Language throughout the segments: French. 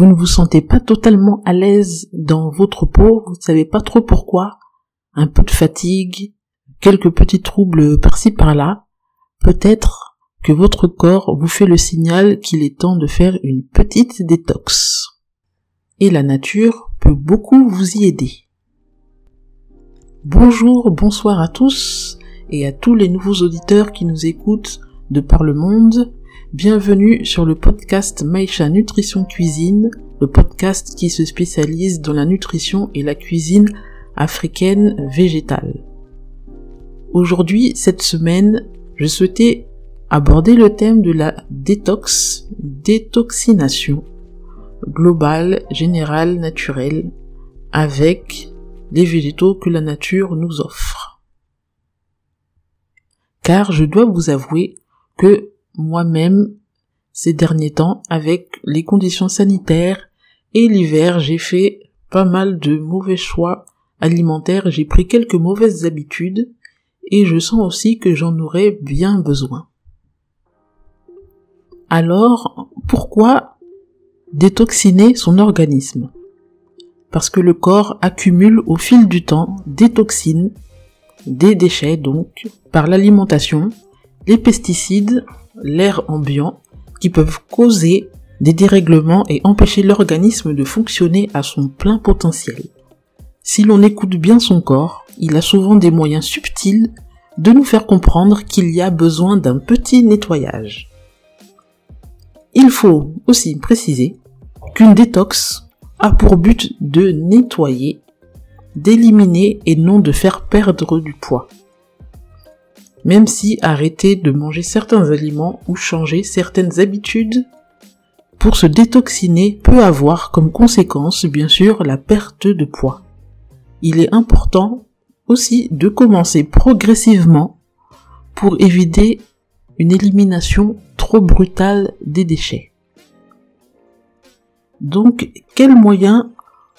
vous ne vous sentez pas totalement à l'aise dans votre peau, vous ne savez pas trop pourquoi, un peu de fatigue, quelques petits troubles par-ci par-là, peut-être que votre corps vous fait le signal qu'il est temps de faire une petite détox. Et la nature peut beaucoup vous y aider. Bonjour, bonsoir à tous et à tous les nouveaux auditeurs qui nous écoutent de par le monde. Bienvenue sur le podcast Maïcha Nutrition Cuisine, le podcast qui se spécialise dans la nutrition et la cuisine africaine végétale. Aujourd'hui, cette semaine, je souhaitais aborder le thème de la détox, détoxination globale, générale, naturelle, avec les végétaux que la nature nous offre. Car je dois vous avouer que moi-même, ces derniers temps, avec les conditions sanitaires et l'hiver, j'ai fait pas mal de mauvais choix alimentaires, j'ai pris quelques mauvaises habitudes, et je sens aussi que j'en aurais bien besoin. Alors, pourquoi détoxiner son organisme? Parce que le corps accumule au fil du temps des toxines, des déchets donc, par l'alimentation, les pesticides, l'air ambiant, qui peuvent causer des dérèglements et empêcher l'organisme de fonctionner à son plein potentiel. Si l'on écoute bien son corps, il a souvent des moyens subtils de nous faire comprendre qu'il y a besoin d'un petit nettoyage. Il faut aussi préciser qu'une détox a pour but de nettoyer, d'éliminer et non de faire perdre du poids. Même si arrêter de manger certains aliments ou changer certaines habitudes pour se détoxiner peut avoir comme conséquence bien sûr la perte de poids. Il est important aussi de commencer progressivement pour éviter une élimination trop brutale des déchets. Donc, quels moyens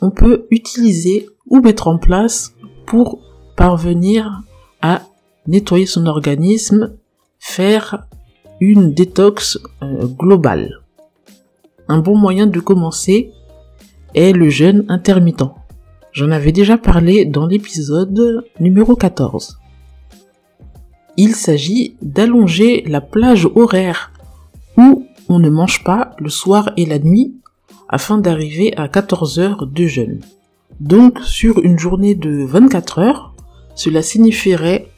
on peut utiliser ou mettre en place pour parvenir à nettoyer son organisme, faire une détox euh, globale. Un bon moyen de commencer est le jeûne intermittent. J'en avais déjà parlé dans l'épisode numéro 14 il s'agit d'allonger la plage horaire où on ne mange pas le soir et la nuit afin d'arriver à 14 heures de jeûne. Donc sur une journée de 24 heures, cela signifierait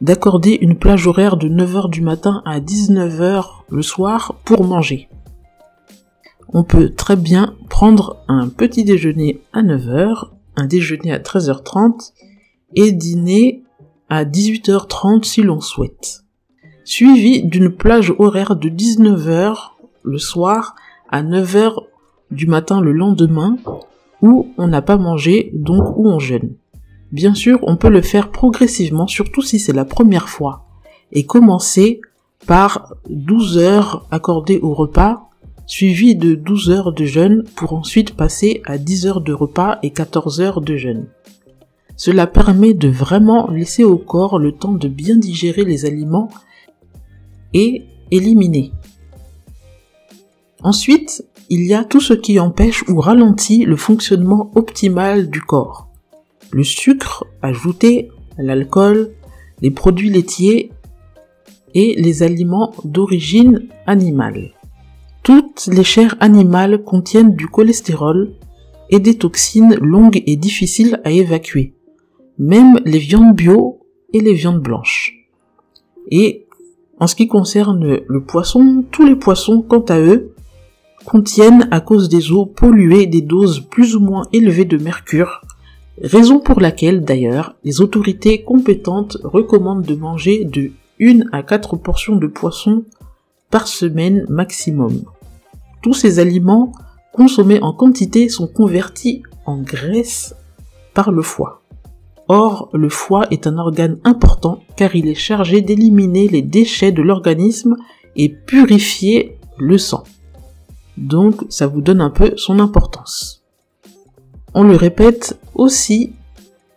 d'accorder une plage horaire de 9h du matin à 19h le soir pour manger. On peut très bien prendre un petit déjeuner à 9h, un déjeuner à 13h30 et dîner à 18h30 si l'on souhaite, suivi d'une plage horaire de 19h le soir à 9h du matin le lendemain où on n'a pas mangé donc où on jeûne. Bien sûr, on peut le faire progressivement, surtout si c'est la première fois, et commencer par 12 heures accordées au repas, suivi de 12 heures de jeûne pour ensuite passer à 10 heures de repas et 14 heures de jeûne. Cela permet de vraiment laisser au corps le temps de bien digérer les aliments et éliminer. Ensuite, il y a tout ce qui empêche ou ralentit le fonctionnement optimal du corps. Le sucre ajouté, l'alcool, les produits laitiers et les aliments d'origine animale. Toutes les chairs animales contiennent du cholestérol et des toxines longues et difficiles à évacuer même les viandes bio et les viandes blanches. Et en ce qui concerne le poisson, tous les poissons, quant à eux, contiennent à cause des eaux polluées des doses plus ou moins élevées de mercure, raison pour laquelle d'ailleurs les autorités compétentes recommandent de manger de 1 à 4 portions de poisson par semaine maximum. Tous ces aliments consommés en quantité sont convertis en graisse par le foie. Or, le foie est un organe important car il est chargé d'éliminer les déchets de l'organisme et purifier le sang. Donc, ça vous donne un peu son importance. On le répète aussi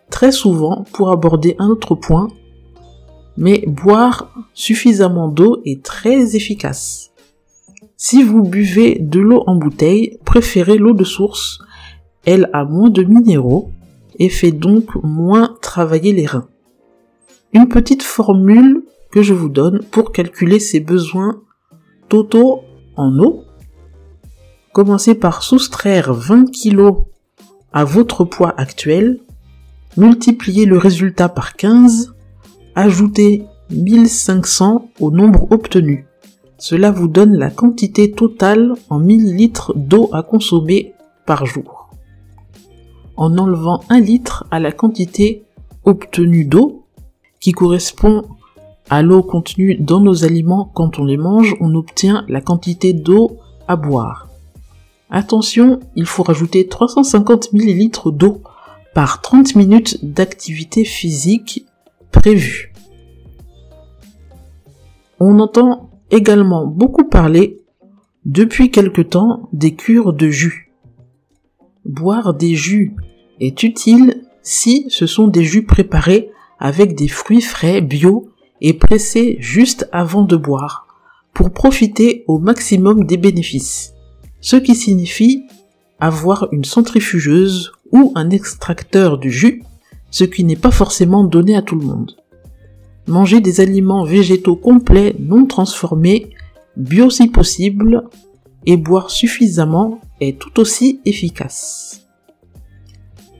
très souvent pour aborder un autre point, mais boire suffisamment d'eau est très efficace. Si vous buvez de l'eau en bouteille, préférez l'eau de source. Elle a moins de minéraux et fait donc moins travailler les reins. Une petite formule que je vous donne pour calculer ces besoins totaux en eau. Commencez par soustraire 20 kg à votre poids actuel, multipliez le résultat par 15, ajoutez 1500 au nombre obtenu. Cela vous donne la quantité totale en millilitres d'eau à consommer par jour. En enlevant 1 litre à la quantité obtenue d'eau, qui correspond à l'eau contenue dans nos aliments quand on les mange, on obtient la quantité d'eau à boire. Attention, il faut rajouter 350 ml d'eau par 30 minutes d'activité physique prévue. On entend également beaucoup parler depuis quelque temps des cures de jus. Boire des jus est utile si ce sont des jus préparés avec des fruits frais bio et pressés juste avant de boire pour profiter au maximum des bénéfices. Ce qui signifie avoir une centrifugeuse ou un extracteur du jus, ce qui n'est pas forcément donné à tout le monde. Manger des aliments végétaux complets non transformés, bio si possible, et boire suffisamment est tout aussi efficace.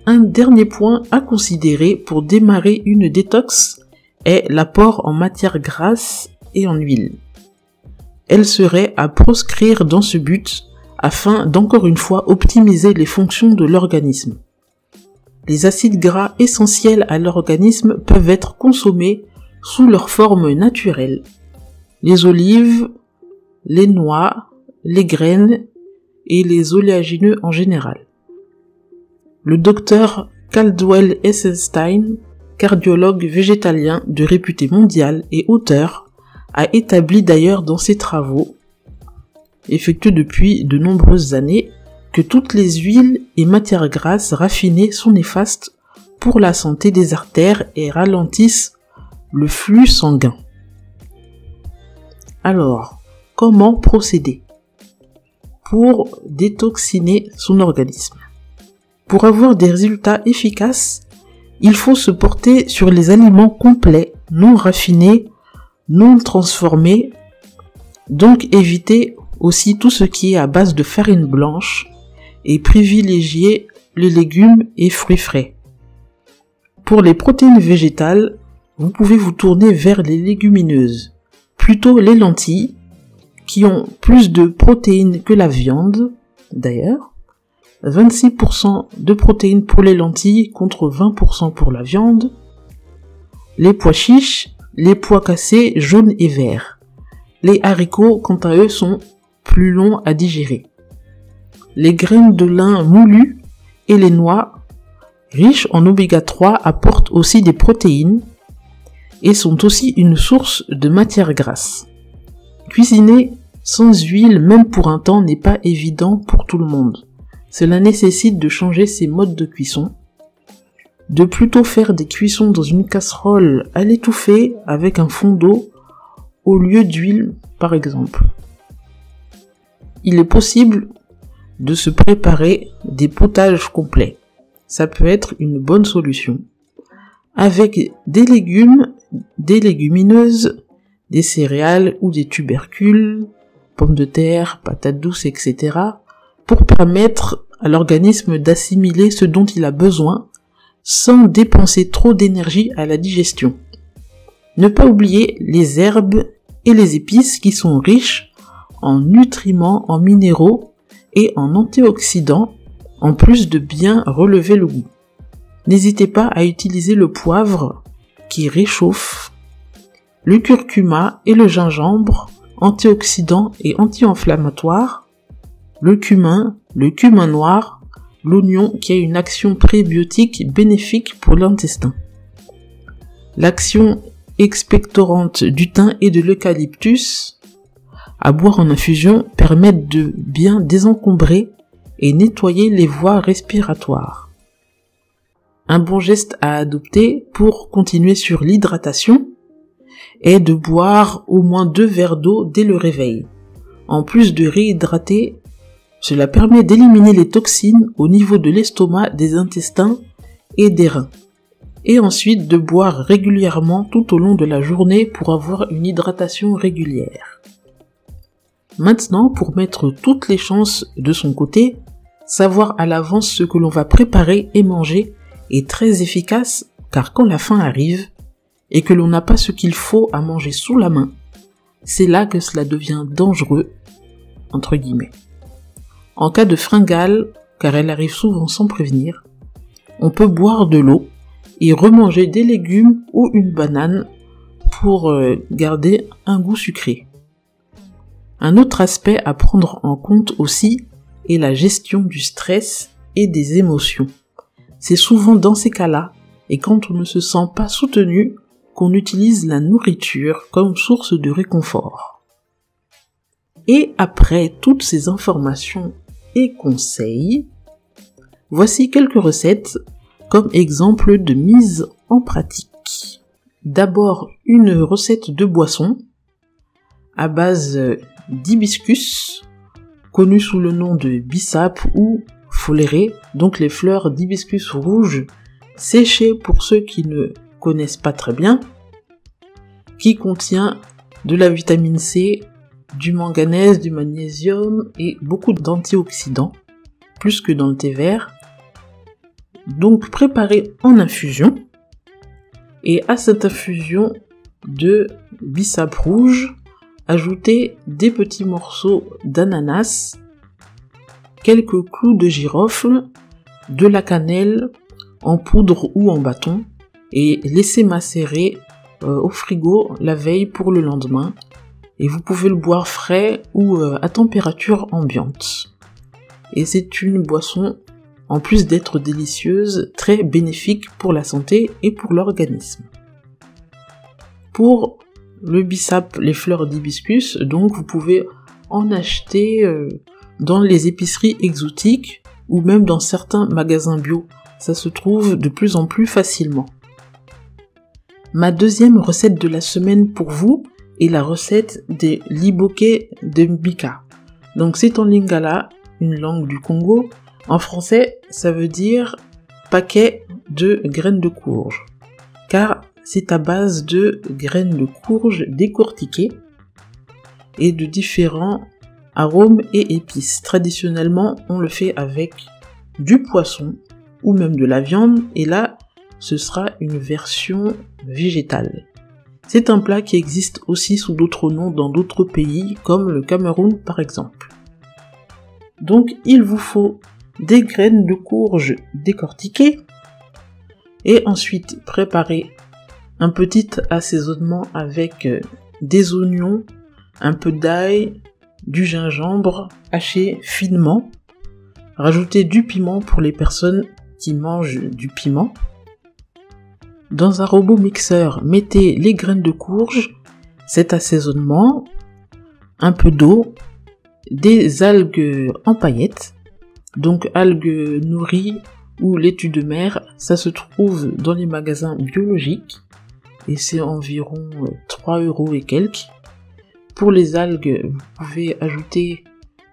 Un dernier point à considérer pour démarrer une détox est l'apport en matière grasse et en huile. Elle serait à proscrire dans ce but afin d'encore une fois optimiser les fonctions de l'organisme. Les acides gras essentiels à l'organisme peuvent être consommés sous leur forme naturelle. Les olives, les noix, les graines et les oléagineux en général. Le docteur Caldwell Esselstein, cardiologue végétalien de réputé mondiale et auteur, a établi d'ailleurs dans ses travaux, effectués depuis de nombreuses années, que toutes les huiles et matières grasses raffinées sont néfastes pour la santé des artères et ralentissent le flux sanguin. Alors, comment procéder pour détoxiner son organisme? Pour avoir des résultats efficaces, il faut se porter sur les aliments complets, non raffinés, non transformés, donc éviter aussi tout ce qui est à base de farine blanche et privilégier les légumes et fruits frais. Pour les protéines végétales, vous pouvez vous tourner vers les légumineuses, plutôt les lentilles, qui ont plus de protéines que la viande, d'ailleurs, 26% de protéines pour les lentilles contre 20% pour la viande, les pois chiches, les pois cassés jaunes et verts. Les haricots, quant à eux, sont plus longs à digérer. Les graines de lin moulues et les noix, riches en oméga 3, apportent aussi des protéines et sont aussi une source de matière grasse. Cuisiner sans huile, même pour un temps, n'est pas évident pour tout le monde. Cela nécessite de changer ses modes de cuisson, de plutôt faire des cuissons dans une casserole à l'étouffer avec un fond d'eau au lieu d'huile par exemple. Il est possible de se préparer des potages complets. Ça peut être une bonne solution. Avec des légumes, des légumineuses, des céréales ou des tubercules, pommes de terre, patates douces, etc. pour permettre à l'organisme d'assimiler ce dont il a besoin sans dépenser trop d'énergie à la digestion. Ne pas oublier les herbes et les épices qui sont riches en nutriments, en minéraux et en antioxydants, en plus de bien relever le goût. N'hésitez pas à utiliser le poivre qui réchauffe, le curcuma et le gingembre, antioxydants et anti-inflammatoires, le cumin, le cumin noir, l'oignon qui a une action prébiotique bénéfique pour l'intestin. L'action expectorante du thym et de l'eucalyptus à boire en infusion permettent de bien désencombrer et nettoyer les voies respiratoires. Un bon geste à adopter pour continuer sur l'hydratation est de boire au moins deux verres d'eau dès le réveil. en plus de réhydrater, cela permet d'éliminer les toxines au niveau de l'estomac, des intestins et des reins. Et ensuite de boire régulièrement tout au long de la journée pour avoir une hydratation régulière. Maintenant, pour mettre toutes les chances de son côté, savoir à l'avance ce que l'on va préparer et manger est très efficace car quand la faim arrive et que l'on n'a pas ce qu'il faut à manger sous la main, c'est là que cela devient dangereux, entre guillemets. En cas de fringale, car elle arrive souvent sans prévenir, on peut boire de l'eau et remanger des légumes ou une banane pour euh, garder un goût sucré. Un autre aspect à prendre en compte aussi est la gestion du stress et des émotions. C'est souvent dans ces cas-là, et quand on ne se sent pas soutenu, qu'on utilise la nourriture comme source de réconfort. Et après toutes ces informations et conseils, voici quelques recettes comme exemple de mise en pratique. D'abord une recette de boisson à base d'hibiscus, connu sous le nom de bissap ou foléré, donc les fleurs d'hibiscus rouge séchées pour ceux qui ne connaissent pas très bien, qui contient de la vitamine C, du manganèse, du magnésium et beaucoup d'antioxydants, plus que dans le thé vert. Donc préparé en infusion. Et à cette infusion de bissap rouge, ajoutez des petits morceaux d'ananas, quelques clous de girofle, de la cannelle en poudre ou en bâton et laissez macérer euh, au frigo la veille pour le lendemain et vous pouvez le boire frais ou euh, à température ambiante. Et c'est une boisson, en plus d'être délicieuse, très bénéfique pour la santé et pour l'organisme. Pour le bissap, les fleurs d'hibiscus, donc vous pouvez en acheter euh, dans les épiceries exotiques ou même dans certains magasins bio. Ça se trouve de plus en plus facilement. Ma deuxième recette de la semaine pour vous est la recette des liboke de Mbika. Donc c'est en lingala, une langue du Congo. En français, ça veut dire paquet de graines de courge. Car c'est à base de graines de courge décortiquées et de différents arômes et épices. Traditionnellement, on le fait avec du poisson ou même de la viande et là, ce sera une version végétale. C'est un plat qui existe aussi sous d'autres noms dans d'autres pays comme le Cameroun par exemple. Donc il vous faut des graines de courge décortiquées et ensuite préparer un petit assaisonnement avec euh, des oignons, un peu d'ail, du gingembre haché finement, rajouter du piment pour les personnes qui mangent du piment, dans un robot mixeur, mettez les graines de courge, cet assaisonnement, un peu d'eau, des algues en paillettes, donc algues nourries ou laitue de mer, ça se trouve dans les magasins biologiques et c'est environ 3 euros et quelques. Pour les algues, vous pouvez ajouter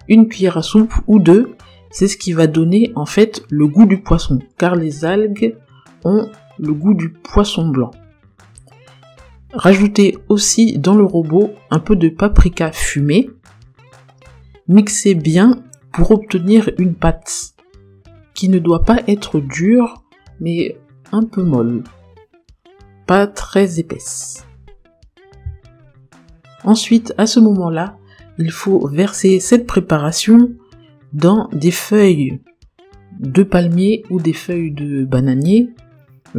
une cuillère à soupe ou deux, c'est ce qui va donner en fait le goût du poisson, car les algues ont le goût du poisson blanc. Rajoutez aussi dans le robot un peu de paprika fumé. Mixez bien pour obtenir une pâte qui ne doit pas être dure mais un peu molle, pas très épaisse. Ensuite, à ce moment-là, il faut verser cette préparation dans des feuilles de palmier ou des feuilles de bananier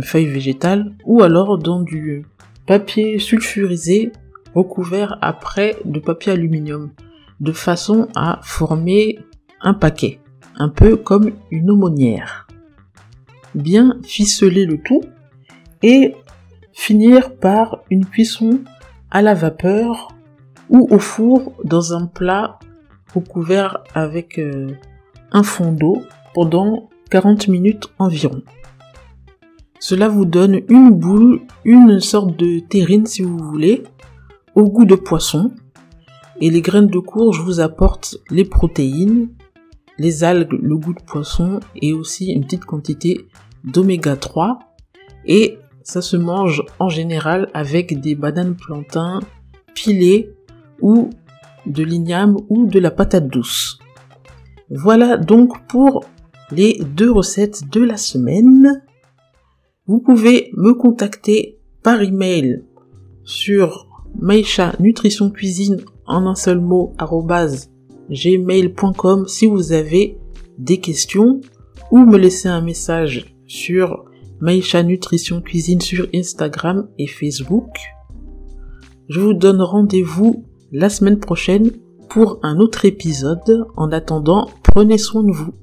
feuilles végétales, ou alors dans du papier sulfurisé recouvert après de papier aluminium, de façon à former un paquet, un peu comme une aumônière. Bien ficeler le tout et finir par une cuisson à la vapeur ou au four dans un plat recouvert avec euh, un fond d'eau pendant 40 minutes environ. Cela vous donne une boule, une sorte de terrine si vous voulez, au goût de poisson. Et les graines de courge vous apportent les protéines, les algues, le goût de poisson et aussi une petite quantité d'oméga 3. Et ça se mange en général avec des bananes plantains pilées ou de l'igname ou de la patate douce. Voilà donc pour les deux recettes de la semaine. Vous pouvez me contacter par email sur Maïcha Nutrition Cuisine en un seul mot gmail.com si vous avez des questions ou me laisser un message sur Maïcha Nutrition Cuisine sur Instagram et Facebook. Je vous donne rendez-vous la semaine prochaine pour un autre épisode. En attendant, prenez soin de vous.